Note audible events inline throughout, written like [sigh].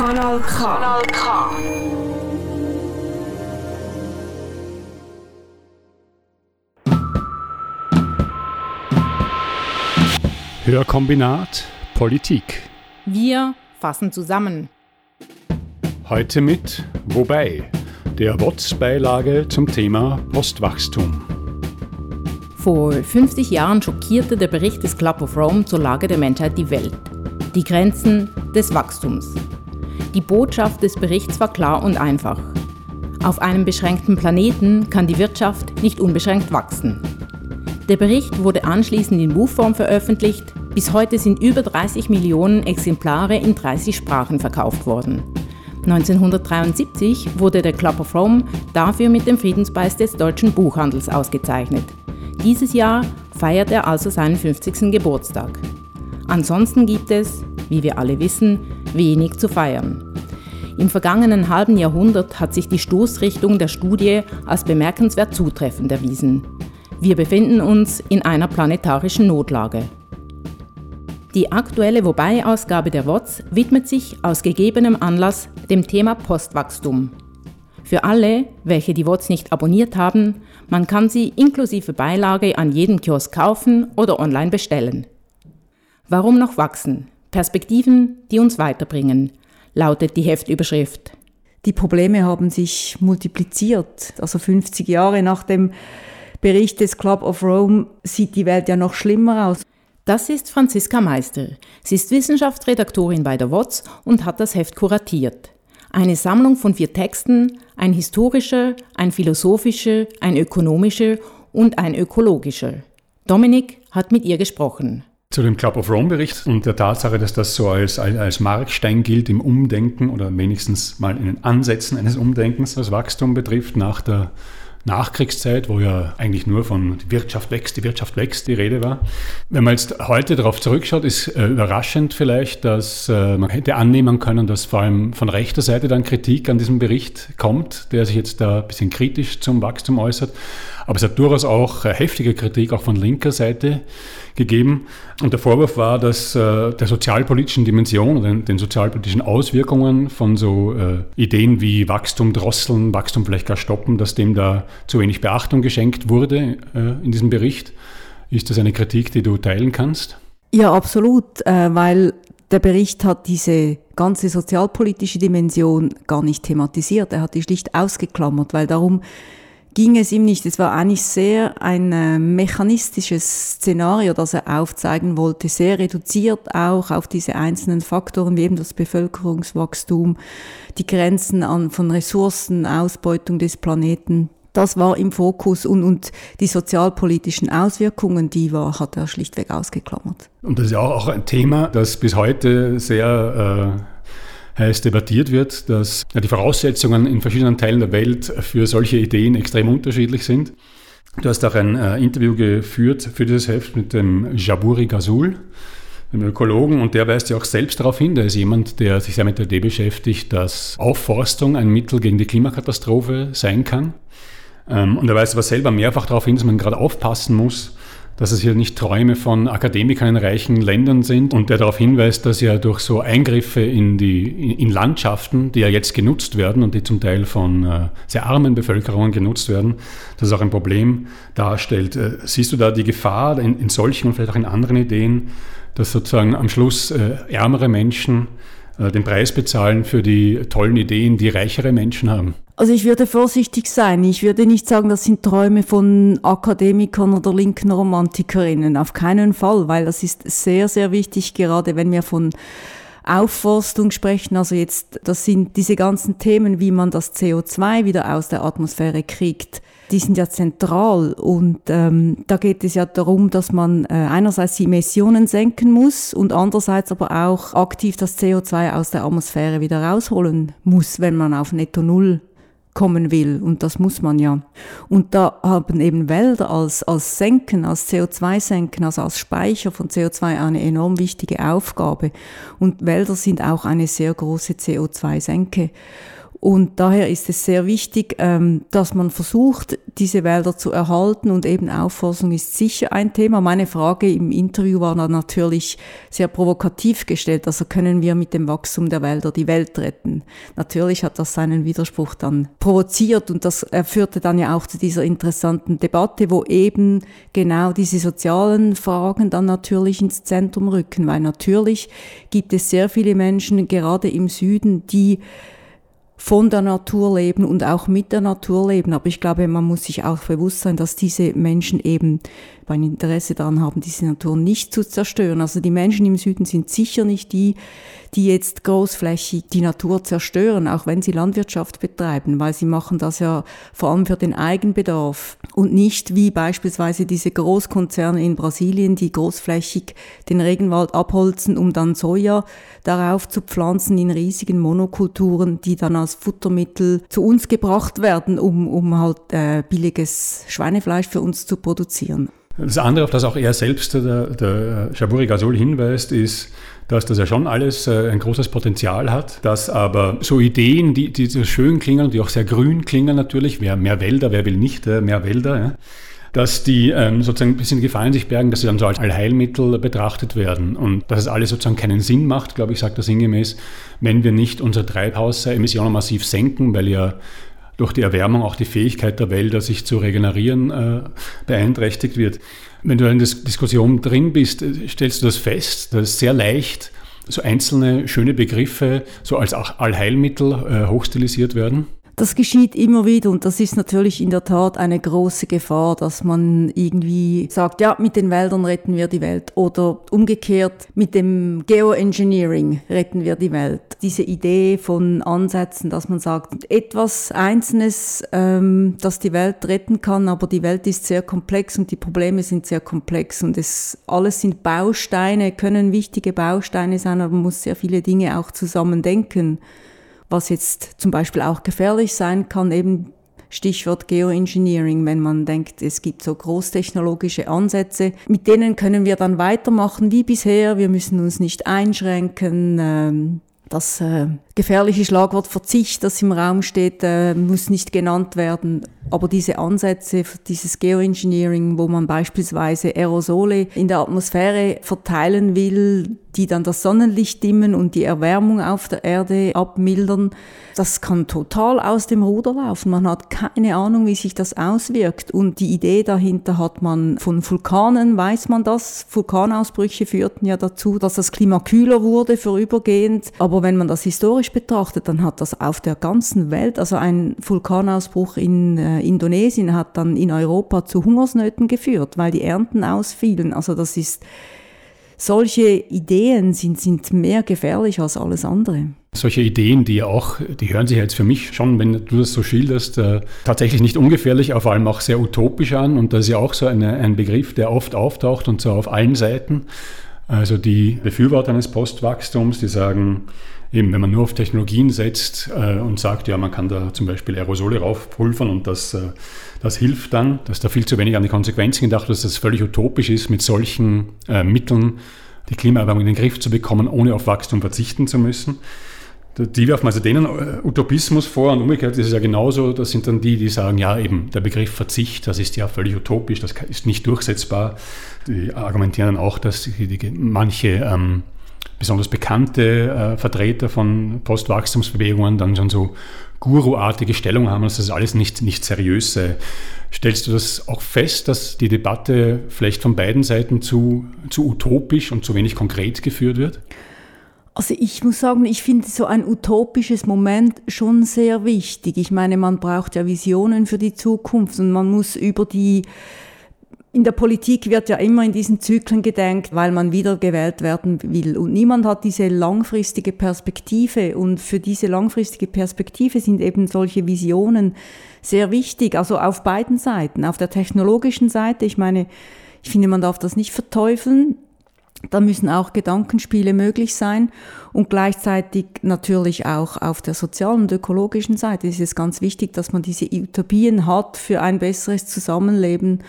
Kanal K. Kanal K. Hörkombinat Politik. Wir fassen zusammen. Heute mit Wobei, der WOTS-Beilage zum Thema Postwachstum. Vor 50 Jahren schockierte der Bericht des Club of Rome zur Lage der Menschheit die Welt. Die Grenzen des Wachstums. Die Botschaft des Berichts war klar und einfach. Auf einem beschränkten Planeten kann die Wirtschaft nicht unbeschränkt wachsen. Der Bericht wurde anschließend in Buchform veröffentlicht. Bis heute sind über 30 Millionen Exemplare in 30 Sprachen verkauft worden. 1973 wurde der Club of Rome dafür mit dem Friedenspreis des deutschen Buchhandels ausgezeichnet. Dieses Jahr feiert er also seinen 50. Geburtstag. Ansonsten gibt es, wie wir alle wissen, wenig zu feiern. Im vergangenen halben Jahrhundert hat sich die Stoßrichtung der Studie als bemerkenswert zutreffend erwiesen. Wir befinden uns in einer planetarischen Notlage. Die aktuelle Wobei-Ausgabe der WOTS widmet sich aus gegebenem Anlass dem Thema Postwachstum. Für alle, welche die WOTS nicht abonniert haben, man kann sie inklusive Beilage an jedem Kiosk kaufen oder online bestellen. Warum noch wachsen? Perspektiven, die uns weiterbringen, lautet die Heftüberschrift. Die Probleme haben sich multipliziert. Also 50 Jahre nach dem Bericht des Club of Rome sieht die Welt ja noch schlimmer aus. Das ist Franziska Meister. Sie ist Wissenschaftsredaktorin bei der WOTS und hat das Heft kuratiert. Eine Sammlung von vier Texten, ein historischer, ein philosophischer, ein ökonomischer und ein ökologischer. Dominik hat mit ihr gesprochen. Zu dem Club of Rome Bericht und der Tatsache, dass das so als, als Markstein gilt im Umdenken oder wenigstens mal in den Ansätzen eines Umdenkens, was Wachstum betrifft, nach der Nachkriegszeit, wo ja eigentlich nur von die Wirtschaft wächst, die Wirtschaft wächst die Rede war. Wenn man jetzt heute darauf zurückschaut, ist äh, überraschend vielleicht, dass äh, man hätte annehmen können, dass vor allem von rechter Seite dann Kritik an diesem Bericht kommt, der sich jetzt da ein bisschen kritisch zum Wachstum äußert. Aber es hat durchaus auch äh, heftige Kritik auch von linker Seite gegeben. Und der Vorwurf war, dass äh, der sozialpolitischen Dimension oder den, sozialpolitischen Auswirkungen von so äh, Ideen wie Wachstum drosseln, Wachstum vielleicht gar stoppen, dass dem da zu wenig Beachtung geschenkt wurde in diesem Bericht. Ist das eine Kritik, die du teilen kannst? Ja, absolut, weil der Bericht hat diese ganze sozialpolitische Dimension gar nicht thematisiert. Er hat die schlicht ausgeklammert, weil darum ging es ihm nicht. Es war eigentlich sehr ein äh, mechanistisches Szenario, das er aufzeigen wollte, sehr reduziert auch auf diese einzelnen Faktoren, wie eben das Bevölkerungswachstum, die Grenzen an, von Ressourcen, Ausbeutung des Planeten. Das war im Fokus und, und die sozialpolitischen Auswirkungen, die war, hat er schlichtweg ausgeklammert. Und das ist ja auch ein Thema, das bis heute sehr äh heiß debattiert wird, dass die Voraussetzungen in verschiedenen Teilen der Welt für solche Ideen extrem unterschiedlich sind. Du hast auch ein äh, Interview geführt für dieses Heft mit dem Jaburi Gazul, dem Ökologen, und der weist ja auch selbst darauf hin, der ist jemand, der sich sehr mit der Idee beschäftigt, dass Aufforstung ein Mittel gegen die Klimakatastrophe sein kann. Ähm, und er weist aber selber mehrfach darauf hin, dass man gerade aufpassen muss, dass es hier nicht Träume von Akademikern in reichen Ländern sind und der darauf hinweist, dass ja durch so Eingriffe in die in Landschaften, die ja jetzt genutzt werden und die zum Teil von äh, sehr armen Bevölkerungen genutzt werden, das auch ein Problem darstellt. Äh, siehst du da die Gefahr in, in solchen und vielleicht auch in anderen Ideen, dass sozusagen am Schluss äh, ärmere Menschen den Preis bezahlen für die tollen Ideen, die reichere Menschen haben? Also ich würde vorsichtig sein. Ich würde nicht sagen, das sind Träume von Akademikern oder linken Romantikerinnen. Auf keinen Fall, weil das ist sehr, sehr wichtig, gerade wenn wir von Aufforstung sprechen. Also jetzt, das sind diese ganzen Themen, wie man das CO2 wieder aus der Atmosphäre kriegt. Die sind ja zentral und ähm, da geht es ja darum, dass man äh, einerseits die Emissionen senken muss und andererseits aber auch aktiv das CO2 aus der Atmosphäre wieder rausholen muss, wenn man auf Netto Null kommen will. Und das muss man ja. Und da haben eben Wälder als, als Senken, als CO2-Senken, also als Speicher von CO2 eine enorm wichtige Aufgabe. Und Wälder sind auch eine sehr große CO2-Senke. Und daher ist es sehr wichtig, ähm, dass man versucht, diese Wälder zu erhalten und eben Aufforstung ist sicher ein Thema. Meine Frage im Interview war natürlich sehr provokativ gestellt. Also können wir mit dem Wachstum der Wälder die Welt retten? Natürlich hat das seinen Widerspruch dann provoziert und das führte dann ja auch zu dieser interessanten Debatte, wo eben genau diese sozialen Fragen dann natürlich ins Zentrum rücken, weil natürlich gibt es sehr viele Menschen, gerade im Süden, die von der Natur leben und auch mit der Natur leben. Aber ich glaube, man muss sich auch bewusst sein, dass diese Menschen eben ein Interesse daran haben, diese Natur nicht zu zerstören. Also die Menschen im Süden sind sicher nicht die, die jetzt großflächig die Natur zerstören, auch wenn sie Landwirtschaft betreiben, weil sie machen das ja vor allem für den Eigenbedarf und nicht wie beispielsweise diese Großkonzerne in Brasilien, die großflächig den Regenwald abholzen, um dann Soja darauf zu pflanzen in riesigen Monokulturen, die dann als Futtermittel zu uns gebracht werden, um, um halt äh, billiges Schweinefleisch für uns zu produzieren. Das andere, auf das auch er selbst, der, der Shaburi Gasol, hinweist, ist, dass das ja schon alles äh, ein großes Potenzial hat, dass aber so Ideen, die, die so schön klingen, die auch sehr grün klingen natürlich, wer mehr Wälder, wer will nicht äh, mehr Wälder, ja, dass die ähm, sozusagen ein bisschen Gefahr in sich bergen, dass sie dann so als Allheilmittel betrachtet werden. Und dass es alles sozusagen keinen Sinn macht, glaube ich, sagt er sinngemäß, wenn wir nicht unsere Treibhausemissionen massiv senken, weil ja durch die Erwärmung auch die Fähigkeit der Wälder, sich zu regenerieren, äh, beeinträchtigt wird. Wenn du in der Diskussion drin bist, stellst du das fest, dass sehr leicht so einzelne schöne Begriffe so als Allheilmittel äh, hochstilisiert werden? Das geschieht immer wieder und das ist natürlich in der Tat eine große Gefahr, dass man irgendwie sagt, ja, mit den Wäldern retten wir die Welt oder umgekehrt mit dem Geoengineering retten wir die Welt. Diese Idee von Ansätzen, dass man sagt, etwas Einzelnes, ähm, das die Welt retten kann, aber die Welt ist sehr komplex und die Probleme sind sehr komplex und es alles sind Bausteine, können wichtige Bausteine sein, aber man muss sehr viele Dinge auch zusammen denken was jetzt zum Beispiel auch gefährlich sein kann, eben Stichwort Geoengineering, wenn man denkt, es gibt so großtechnologische Ansätze. Mit denen können wir dann weitermachen wie bisher. Wir müssen uns nicht einschränken. Ähm, das äh, gefährliche Schlagwort Verzicht, das im Raum steht, äh, muss nicht genannt werden. Aber diese Ansätze, dieses Geoengineering, wo man beispielsweise Aerosole in der Atmosphäre verteilen will, die dann das Sonnenlicht dimmen und die Erwärmung auf der Erde abmildern, das kann total aus dem Ruder laufen. Man hat keine Ahnung, wie sich das auswirkt. Und die Idee dahinter hat man von Vulkanen, weiß man das. Vulkanausbrüche führten ja dazu, dass das Klima kühler wurde vorübergehend. Aber wenn man das historisch betrachtet, dann hat das auf der ganzen Welt, also ein Vulkanausbruch in äh, Indonesien hat dann in Europa zu Hungersnöten geführt, weil die Ernten ausfielen. Also das ist, solche Ideen sind, sind mehr gefährlich als alles andere. Solche Ideen, die auch, die hören sich jetzt für mich schon, wenn du das so schilderst, äh, tatsächlich nicht ungefährlich, vor allem auch sehr utopisch an. Und das ist ja auch so eine, ein Begriff, der oft auftaucht und so auf allen Seiten. Also die Befürworter eines Postwachstums, die sagen, eben wenn man nur auf Technologien setzt äh, und sagt, ja, man kann da zum Beispiel Aerosole raufpulvern und das, äh, das hilft dann, dass da viel zu wenig an die Konsequenzen gedacht wird, dass das völlig utopisch ist, mit solchen äh, Mitteln die Klimaerwärmung in den Griff zu bekommen, ohne auf Wachstum verzichten zu müssen. Die werfen also denen äh, Utopismus vor und umgekehrt ist es ja genauso, das sind dann die, die sagen, ja eben, der Begriff Verzicht, das ist ja völlig utopisch, das ist nicht durchsetzbar. Die argumentieren dann auch, dass die, die, manche ähm, besonders bekannte äh, Vertreter von Postwachstumsbewegungen dann schon so guruartige Stellung haben, dass das alles nicht, nicht seriös sei. Stellst du das auch fest, dass die Debatte vielleicht von beiden Seiten zu, zu utopisch und zu wenig konkret geführt wird? Also ich muss sagen, ich finde so ein utopisches Moment schon sehr wichtig. Ich meine, man braucht ja Visionen für die Zukunft und man muss über die in der Politik wird ja immer in diesen Zyklen gedenkt, weil man wieder gewählt werden will. Und niemand hat diese langfristige Perspektive. Und für diese langfristige Perspektive sind eben solche Visionen sehr wichtig. Also auf beiden Seiten. Auf der technologischen Seite, ich meine, ich finde, man darf das nicht verteufeln. Da müssen auch Gedankenspiele möglich sein und gleichzeitig natürlich auch auf der sozialen und ökologischen Seite ist es ganz wichtig, dass man diese Utopien hat für ein besseres Zusammenleben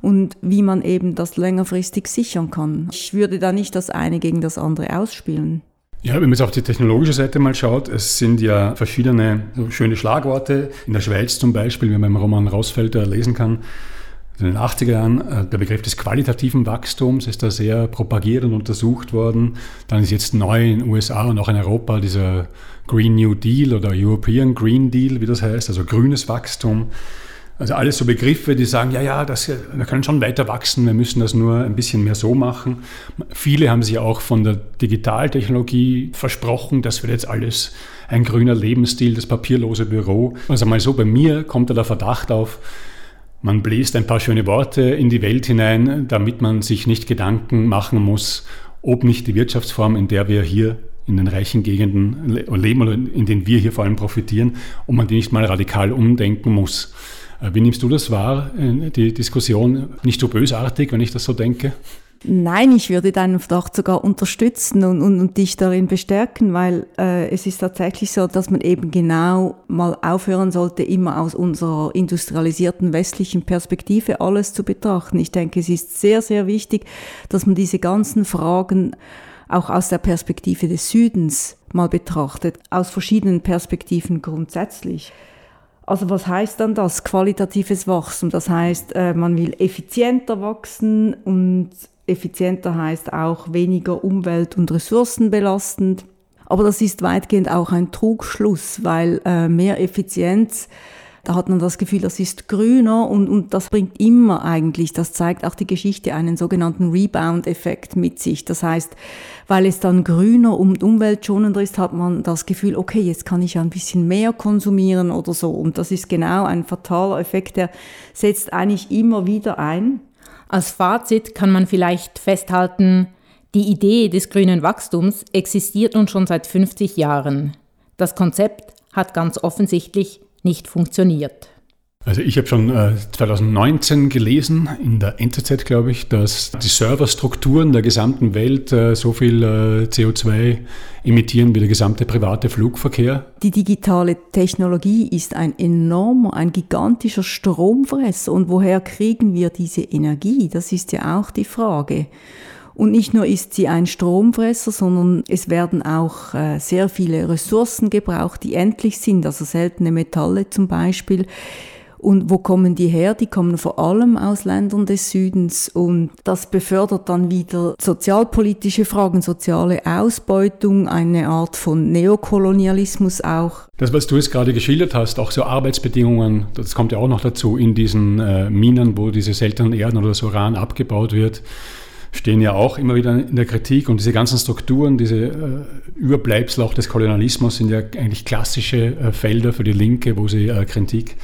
und wie man eben das längerfristig sichern kann. Ich würde da nicht das eine gegen das andere ausspielen. Ja, wenn man jetzt auf die technologische Seite mal schaut, es sind ja verschiedene schöne Schlagworte. In der Schweiz zum Beispiel, wenn man im Roman Rausfelder lesen kann, in den 80er Jahren, äh, der Begriff des qualitativen Wachstums ist da sehr propagiert und untersucht worden. Dann ist jetzt neu in den USA und auch in Europa dieser Green New Deal oder European Green Deal, wie das heißt, also grünes Wachstum. Also alles so Begriffe, die sagen, ja, ja, das, wir können schon weiter wachsen, wir müssen das nur ein bisschen mehr so machen. Viele haben sich auch von der Digitaltechnologie versprochen, das wird jetzt alles ein grüner Lebensstil, das papierlose Büro. Also mal so, bei mir kommt da der Verdacht auf, man bläst ein paar schöne Worte in die Welt hinein, damit man sich nicht Gedanken machen muss, ob nicht die Wirtschaftsform, in der wir hier in den reichen Gegenden leben oder in denen wir hier vor allem profitieren, ob man die nicht mal radikal umdenken muss. Äh, wie nimmst du das wahr, äh, die Diskussion? Nicht so bösartig, wenn ich das so denke? Nein, ich würde deinen Verdacht sogar unterstützen und, und, und dich darin bestärken, weil äh, es ist tatsächlich so, dass man eben genau mal aufhören sollte, immer aus unserer industrialisierten westlichen Perspektive alles zu betrachten. Ich denke, es ist sehr, sehr wichtig, dass man diese ganzen Fragen auch aus der Perspektive des Südens mal betrachtet, aus verschiedenen Perspektiven grundsätzlich. Also was heißt dann das qualitatives Wachstum? Das heißt, äh, man will effizienter wachsen und effizienter heißt auch weniger umwelt- und ressourcenbelastend. Aber das ist weitgehend auch ein Trugschluss, weil äh, mehr Effizienz da hat man das Gefühl, das ist grüner und, und das bringt immer eigentlich, das zeigt auch die Geschichte, einen sogenannten Rebound-Effekt mit sich. Das heißt, weil es dann grüner und umweltschonender ist, hat man das Gefühl, okay, jetzt kann ich ein bisschen mehr konsumieren oder so. Und das ist genau ein fataler Effekt, der setzt eigentlich immer wieder ein. Als Fazit kann man vielleicht festhalten, die Idee des grünen Wachstums existiert nun schon seit 50 Jahren. Das Konzept hat ganz offensichtlich nicht funktioniert. Also ich habe schon äh, 2019 gelesen, in der NZZ glaube ich, dass die Serverstrukturen der gesamten Welt äh, so viel äh, CO2 emittieren wie der gesamte private Flugverkehr. Die digitale Technologie ist ein enormer, ein gigantischer Stromfresser. Und woher kriegen wir diese Energie? Das ist ja auch die Frage. Und nicht nur ist sie ein Stromfresser, sondern es werden auch äh, sehr viele Ressourcen gebraucht, die endlich sind, also seltene Metalle zum Beispiel. Und wo kommen die her? Die kommen vor allem aus Ländern des Südens und das befördert dann wieder sozialpolitische Fragen, soziale Ausbeutung, eine Art von Neokolonialismus auch. Das, was du jetzt gerade geschildert hast, auch so Arbeitsbedingungen, das kommt ja auch noch dazu in diesen äh, Minen, wo diese seltenen Erden oder das Uran abgebaut wird stehen ja auch immer wieder in der Kritik. Und diese ganzen Strukturen, diese äh, Überbleibsel auch des Kolonialismus sind ja eigentlich klassische äh, Felder für die Linke, wo sie äh, Kritik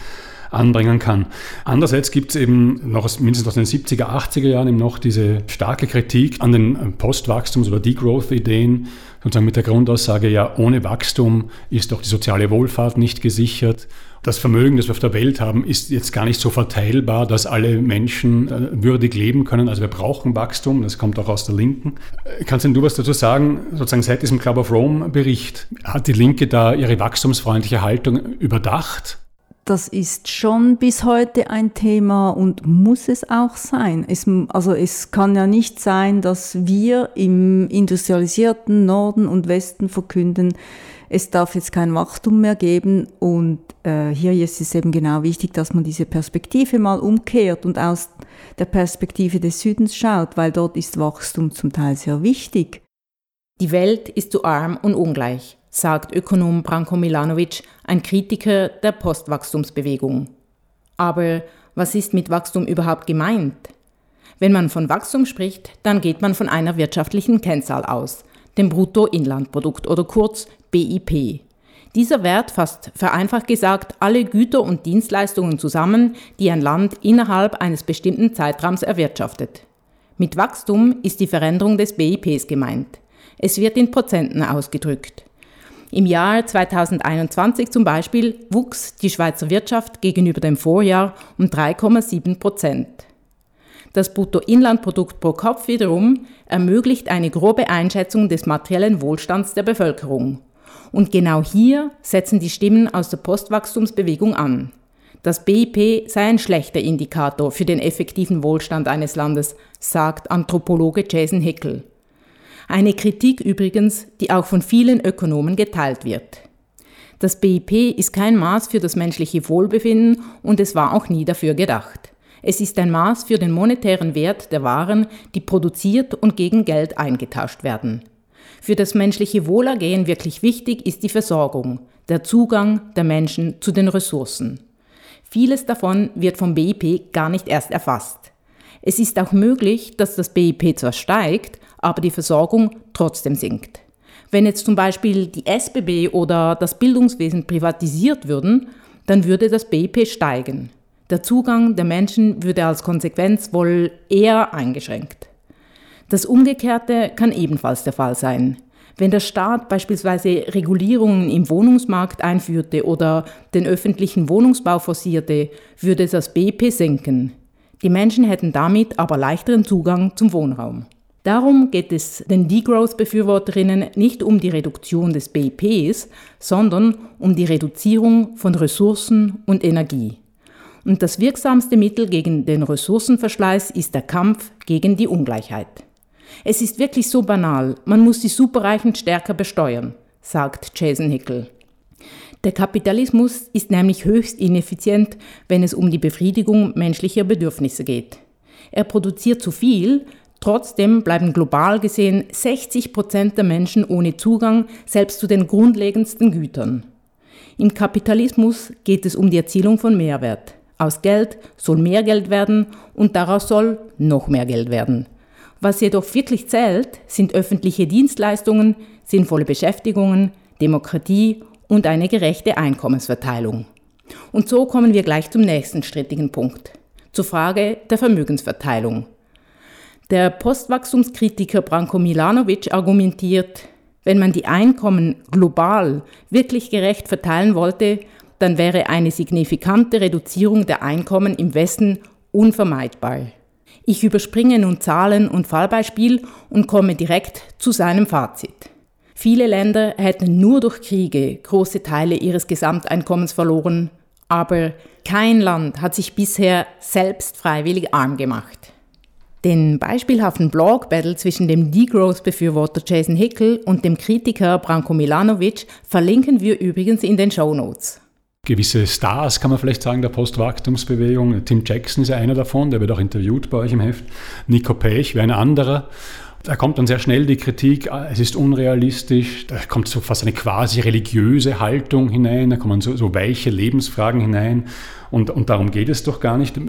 anbringen kann. Andererseits gibt es eben noch aus, mindestens aus den 70er, 80er Jahren eben noch diese starke Kritik an den Postwachstums- oder Degrowth-Ideen, sozusagen mit der Grundaussage, ja, ohne Wachstum ist doch die soziale Wohlfahrt nicht gesichert das Vermögen, das wir auf der Welt haben, ist jetzt gar nicht so verteilbar, dass alle Menschen äh, würdig leben können. Also wir brauchen Wachstum, das kommt auch aus der Linken. Äh, kannst denn du was dazu sagen, sozusagen seit diesem Club of Rome Bericht, hat die Linke da ihre wachstumsfreundliche Haltung überdacht? Das ist schon bis heute ein Thema und muss es auch sein. Es, also es kann ja nicht sein, dass wir im industrialisierten Norden und Westen verkünden, es darf jetzt kein Wachstum mehr geben und äh, hier ist es eben genau wichtig, dass man diese Perspektive mal umkehrt und aus der Perspektive des Südens schaut, weil dort ist Wachstum zum Teil sehr wichtig. Die Welt ist zu arm und ungleich, sagt Ökonom Branko Milanovic, ein Kritiker der Postwachstumsbewegung. Aber was ist mit Wachstum überhaupt gemeint? Wenn man von Wachstum spricht, dann geht man von einer wirtschaftlichen Kennzahl aus, dem Bruttoinlandprodukt oder kurz BIP. Dieser Wert fasst vereinfacht gesagt alle Güter und Dienstleistungen zusammen, die ein Land innerhalb eines bestimmten Zeitraums erwirtschaftet. Mit Wachstum ist die Veränderung des BIPs gemeint. Es wird in Prozenten ausgedrückt. Im Jahr 2021 zum Beispiel wuchs die Schweizer Wirtschaft gegenüber dem Vorjahr um 3,7 Prozent. Das Bruttoinlandprodukt pro Kopf wiederum ermöglicht eine grobe Einschätzung des materiellen Wohlstands der Bevölkerung. Und genau hier setzen die Stimmen aus der Postwachstumsbewegung an. Das BIP sei ein schlechter Indikator für den effektiven Wohlstand eines Landes, sagt Anthropologe Jason Hickel. Eine Kritik übrigens, die auch von vielen Ökonomen geteilt wird. Das BIP ist kein Maß für das menschliche Wohlbefinden und es war auch nie dafür gedacht. Es ist ein Maß für den monetären Wert der Waren, die produziert und gegen Geld eingetauscht werden. Für das menschliche Wohlergehen wirklich wichtig ist die Versorgung, der Zugang der Menschen zu den Ressourcen. Vieles davon wird vom BIP gar nicht erst erfasst. Es ist auch möglich, dass das BIP zwar steigt, aber die Versorgung trotzdem sinkt. Wenn jetzt zum Beispiel die SBB oder das Bildungswesen privatisiert würden, dann würde das BIP steigen. Der Zugang der Menschen würde als Konsequenz wohl eher eingeschränkt. Das Umgekehrte kann ebenfalls der Fall sein. Wenn der Staat beispielsweise Regulierungen im Wohnungsmarkt einführte oder den öffentlichen Wohnungsbau forcierte, würde das BIP senken. Die Menschen hätten damit aber leichteren Zugang zum Wohnraum. Darum geht es den Degrowth-Befürworterinnen nicht um die Reduktion des BIPs, sondern um die Reduzierung von Ressourcen und Energie. Und das wirksamste Mittel gegen den Ressourcenverschleiß ist der Kampf gegen die Ungleichheit. Es ist wirklich so banal, man muss die Superreichen stärker besteuern, sagt Jason Hickel. Der Kapitalismus ist nämlich höchst ineffizient, wenn es um die Befriedigung menschlicher Bedürfnisse geht. Er produziert zu viel, trotzdem bleiben global gesehen 60 Prozent der Menschen ohne Zugang selbst zu den grundlegendsten Gütern. Im Kapitalismus geht es um die Erzielung von Mehrwert. Aus Geld soll mehr Geld werden und daraus soll noch mehr Geld werden. Was jedoch wirklich zählt, sind öffentliche Dienstleistungen, sinnvolle Beschäftigungen, Demokratie und eine gerechte Einkommensverteilung. Und so kommen wir gleich zum nächsten strittigen Punkt, zur Frage der Vermögensverteilung. Der Postwachstumskritiker Branko Milanovic argumentiert, wenn man die Einkommen global wirklich gerecht verteilen wollte, dann wäre eine signifikante Reduzierung der Einkommen im Westen unvermeidbar. Ich überspringe nun Zahlen und Fallbeispiel und komme direkt zu seinem Fazit. Viele Länder hätten nur durch Kriege große Teile ihres Gesamteinkommens verloren, aber kein Land hat sich bisher selbst freiwillig arm gemacht. Den beispielhaften Blog-Battle zwischen dem Degrowth-Befürworter Jason Hickel und dem Kritiker Branko Milanovic verlinken wir übrigens in den Show Notes gewisse Stars, kann man vielleicht sagen, der Postwachstumsbewegung. Tim Jackson ist ja einer davon, der wird auch interviewt bei euch im Heft. Nico Pech wäre ein anderer. Da kommt dann sehr schnell die Kritik, ah, es ist unrealistisch, da kommt so fast eine quasi religiöse Haltung hinein, da kommen so, so weiche Lebensfragen hinein und, und darum geht es doch gar nicht.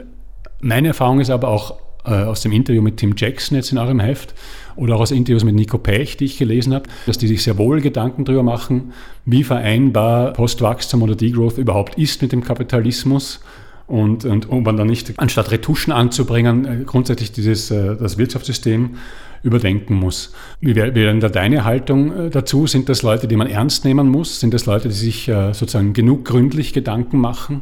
Meine Erfahrung ist aber auch aus dem Interview mit Tim Jackson jetzt in eurem Heft, oder auch aus Interviews mit Nico Pech, die ich gelesen habe, dass die sich sehr wohl Gedanken darüber machen, wie vereinbar Postwachstum oder Degrowth überhaupt ist mit dem Kapitalismus. Und, und um man dann nicht, anstatt Retuschen anzubringen, äh, grundsätzlich dieses, äh, das Wirtschaftssystem überdenken muss. Wie wäre denn da deine Haltung äh, dazu? Sind das Leute, die man ernst nehmen muss? Sind das Leute, die sich sozusagen genug gründlich Gedanken machen?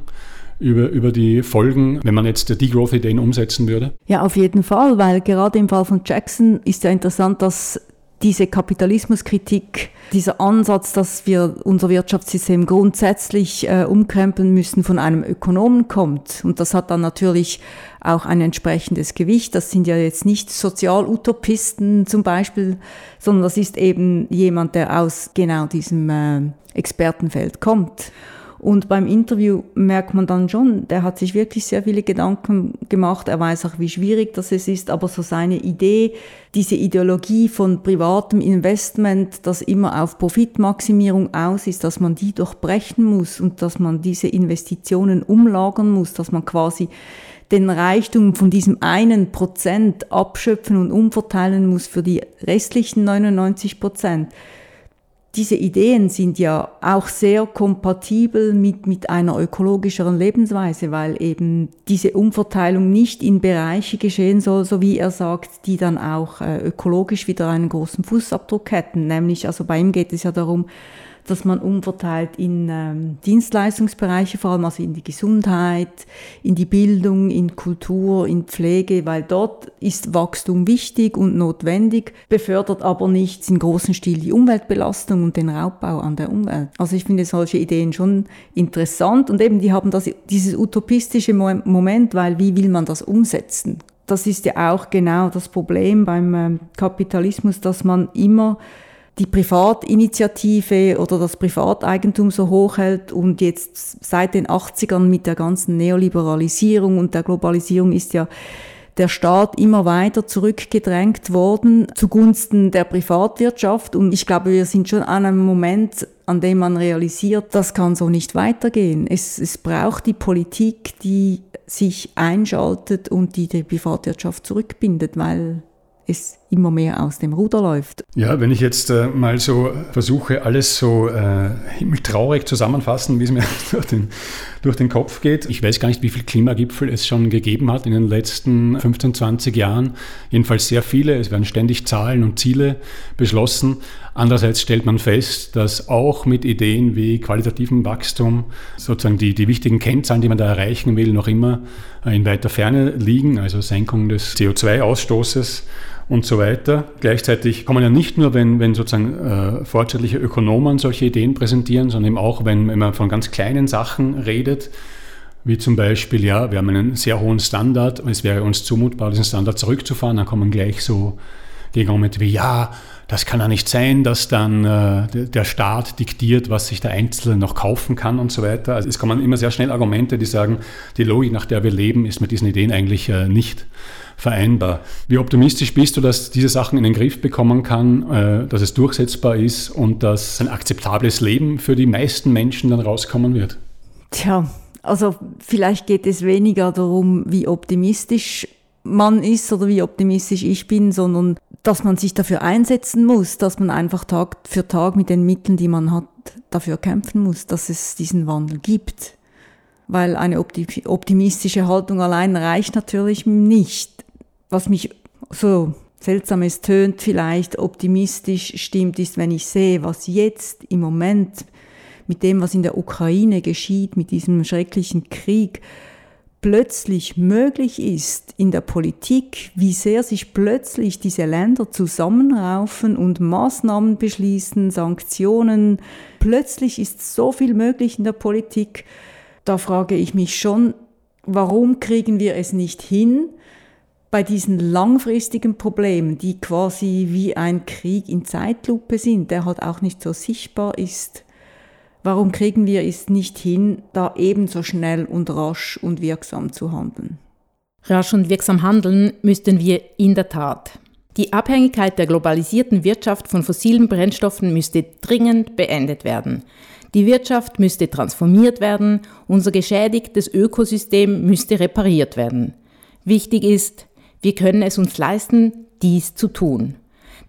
Über, über die Folgen, wenn man jetzt Degrowth-Ideen umsetzen würde? Ja, auf jeden Fall, weil gerade im Fall von Jackson ist ja interessant, dass diese Kapitalismuskritik, dieser Ansatz, dass wir unser Wirtschaftssystem grundsätzlich äh, umkrempeln müssen, von einem Ökonomen kommt. Und das hat dann natürlich auch ein entsprechendes Gewicht. Das sind ja jetzt nicht Sozialutopisten zum Beispiel, sondern das ist eben jemand, der aus genau diesem äh, Expertenfeld kommt. Und beim Interview merkt man dann schon, der hat sich wirklich sehr viele Gedanken gemacht. Er weiß auch, wie schwierig das ist, aber so seine Idee, diese Ideologie von privatem Investment, das immer auf Profitmaximierung aus ist, dass man die durchbrechen muss und dass man diese Investitionen umlagern muss, dass man quasi den Reichtum von diesem einen Prozent abschöpfen und umverteilen muss für die restlichen 99 Prozent diese Ideen sind ja auch sehr kompatibel mit, mit einer ökologischeren Lebensweise, weil eben diese Umverteilung nicht in Bereiche geschehen soll, so wie er sagt, die dann auch äh, ökologisch wieder einen großen Fußabdruck hätten. Nämlich, also bei ihm geht es ja darum, dass man umverteilt in ähm, Dienstleistungsbereiche, vor allem also in die Gesundheit, in die Bildung, in Kultur, in Pflege, weil dort ist Wachstum wichtig und notwendig, befördert aber nicht in großen Stil die Umweltbelastung und den Raubbau an der Umwelt. Also ich finde solche Ideen schon interessant und eben die haben das, dieses utopistische Moment, weil wie will man das umsetzen? das ist ja auch genau das Problem beim ähm, Kapitalismus, dass man immer die Privatinitiative oder das Privateigentum so hochhält und jetzt seit den 80ern mit der ganzen Neoliberalisierung und der Globalisierung ist ja der Staat immer weiter zurückgedrängt worden zugunsten der Privatwirtschaft. Und ich glaube, wir sind schon an einem Moment, an dem man realisiert, das kann so nicht weitergehen. Es, es braucht die Politik, die sich einschaltet und die die Privatwirtschaft zurückbindet, weil es immer mehr aus dem Ruder läuft. Ja, wenn ich jetzt äh, mal so versuche, alles so äh, himmeltraurig zusammenfassen, wie es mir [laughs] durch den, durch den Kopf geht. Ich weiß gar nicht, wie viele Klimagipfel es schon gegeben hat in den letzten 15, 20 Jahren. Jedenfalls sehr viele. Es werden ständig Zahlen und Ziele beschlossen. Andererseits stellt man fest, dass auch mit Ideen wie qualitativem Wachstum sozusagen die, die wichtigen Kennzahlen, die man da erreichen will, noch immer in weiter Ferne liegen, also Senkung des CO2-Ausstoßes und so weiter. Gleichzeitig man ja nicht nur, wenn, wenn sozusagen äh, fortschrittliche Ökonomen solche Ideen präsentieren, sondern eben auch, wenn, wenn man von ganz kleinen Sachen redet, wie zum Beispiel, ja, wir haben einen sehr hohen Standard, es wäre uns zumutbar, diesen Standard zurückzufahren, dann kommen gleich so Gegenargumente wie, ja, das kann ja nicht sein, dass dann äh, der Staat diktiert, was sich der Einzelne noch kaufen kann und so weiter. Also es kommen immer sehr schnell Argumente, die sagen, die Logik, nach der wir leben, ist mit diesen Ideen eigentlich äh, nicht vereinbar. Wie optimistisch bist du, dass diese Sachen in den Griff bekommen kann, äh, dass es durchsetzbar ist und dass ein akzeptables Leben für die meisten Menschen dann rauskommen wird? Tja, also vielleicht geht es weniger darum, wie optimistisch man ist oder wie optimistisch ich bin, sondern dass man sich dafür einsetzen muss, dass man einfach Tag für Tag mit den Mitteln, die man hat, dafür kämpfen muss, dass es diesen Wandel gibt. Weil eine optimistische Haltung allein reicht natürlich nicht. Was mich so seltsam es tönt, vielleicht optimistisch stimmt, ist, wenn ich sehe, was jetzt im Moment mit dem, was in der Ukraine geschieht, mit diesem schrecklichen Krieg, plötzlich möglich ist in der Politik, wie sehr sich plötzlich diese Länder zusammenraufen und Maßnahmen beschließen, Sanktionen. Plötzlich ist so viel möglich in der Politik. Da frage ich mich schon, warum kriegen wir es nicht hin, bei diesen langfristigen Problemen, die quasi wie ein Krieg in Zeitlupe sind, der halt auch nicht so sichtbar ist, Warum kriegen wir es nicht hin, da ebenso schnell und rasch und wirksam zu handeln? Rasch und wirksam handeln müssten wir in der Tat. Die Abhängigkeit der globalisierten Wirtschaft von fossilen Brennstoffen müsste dringend beendet werden. Die Wirtschaft müsste transformiert werden, unser geschädigtes Ökosystem müsste repariert werden. Wichtig ist, wir können es uns leisten, dies zu tun.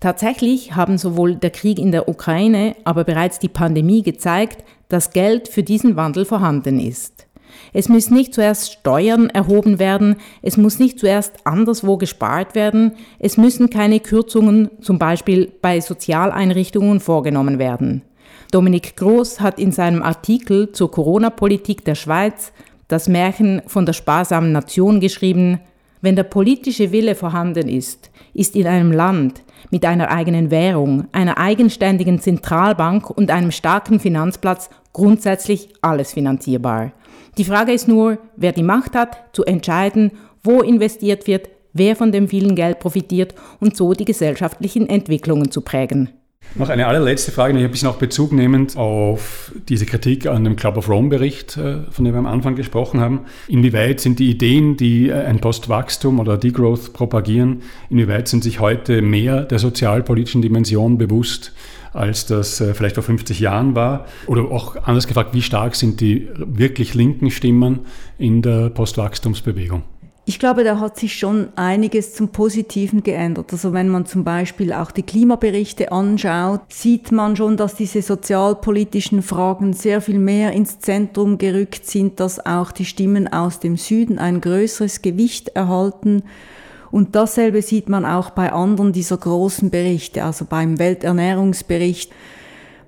Tatsächlich haben sowohl der Krieg in der Ukraine, aber bereits die Pandemie gezeigt, dass Geld für diesen Wandel vorhanden ist. Es müssen nicht zuerst Steuern erhoben werden, es muss nicht zuerst anderswo gespart werden, es müssen keine Kürzungen zum Beispiel bei Sozialeinrichtungen vorgenommen werden. Dominik Groß hat in seinem Artikel zur Corona-Politik der Schweiz das Märchen von der sparsamen Nation geschrieben, wenn der politische Wille vorhanden ist, ist in einem Land mit einer eigenen Währung, einer eigenständigen Zentralbank und einem starken Finanzplatz grundsätzlich alles finanzierbar. Die Frage ist nur, wer die Macht hat, zu entscheiden, wo investiert wird, wer von dem vielen Geld profitiert und so die gesellschaftlichen Entwicklungen zu prägen. Noch eine allerletzte Frage, ein bisschen auch Bezug nehmend auf diese Kritik an dem Club of Rome-Bericht, äh, von dem wir am Anfang gesprochen haben. Inwieweit sind die Ideen, die äh, ein Postwachstum oder Degrowth propagieren, inwieweit sind sich heute mehr der sozialpolitischen Dimension bewusst, als das äh, vielleicht vor 50 Jahren war? Oder auch anders gefragt, wie stark sind die wirklich linken Stimmen in der Postwachstumsbewegung? Ich glaube, da hat sich schon einiges zum Positiven geändert. Also wenn man zum Beispiel auch die Klimaberichte anschaut, sieht man schon, dass diese sozialpolitischen Fragen sehr viel mehr ins Zentrum gerückt sind, dass auch die Stimmen aus dem Süden ein größeres Gewicht erhalten. Und dasselbe sieht man auch bei anderen dieser großen Berichte, also beim Welternährungsbericht,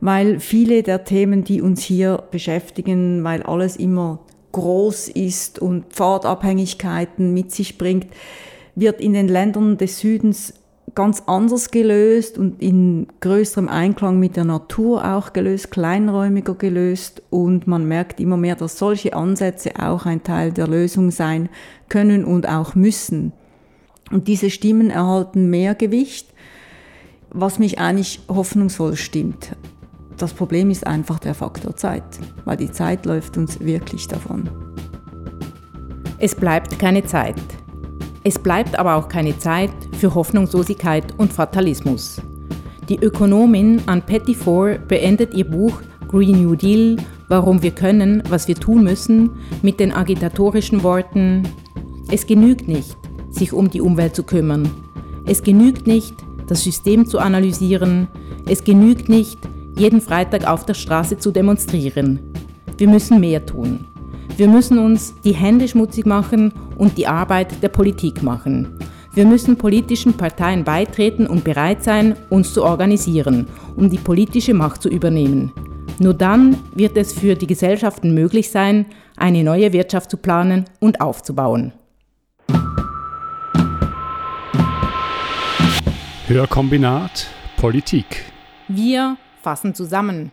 weil viele der Themen, die uns hier beschäftigen, weil alles immer groß ist und Pfadabhängigkeiten mit sich bringt, wird in den Ländern des Südens ganz anders gelöst und in größerem Einklang mit der Natur auch gelöst, kleinräumiger gelöst und man merkt immer mehr, dass solche Ansätze auch ein Teil der Lösung sein können und auch müssen. Und diese Stimmen erhalten mehr Gewicht, was mich eigentlich hoffnungsvoll stimmt. Das Problem ist einfach der Faktor Zeit, weil die Zeit läuft uns wirklich davon. Es bleibt keine Zeit. Es bleibt aber auch keine Zeit für Hoffnungslosigkeit und Fatalismus. Die Ökonomin Ann Pettifor beendet ihr Buch Green New Deal, warum wir können, was wir tun müssen, mit den agitatorischen Worten, es genügt nicht, sich um die Umwelt zu kümmern. Es genügt nicht, das System zu analysieren. Es genügt nicht, jeden Freitag auf der Straße zu demonstrieren. Wir müssen mehr tun. Wir müssen uns die Hände schmutzig machen und die Arbeit der Politik machen. Wir müssen politischen Parteien beitreten und bereit sein, uns zu organisieren, um die politische Macht zu übernehmen. Nur dann wird es für die Gesellschaften möglich sein, eine neue Wirtschaft zu planen und aufzubauen. Hörkombinat Politik. Wir fassen zusammen.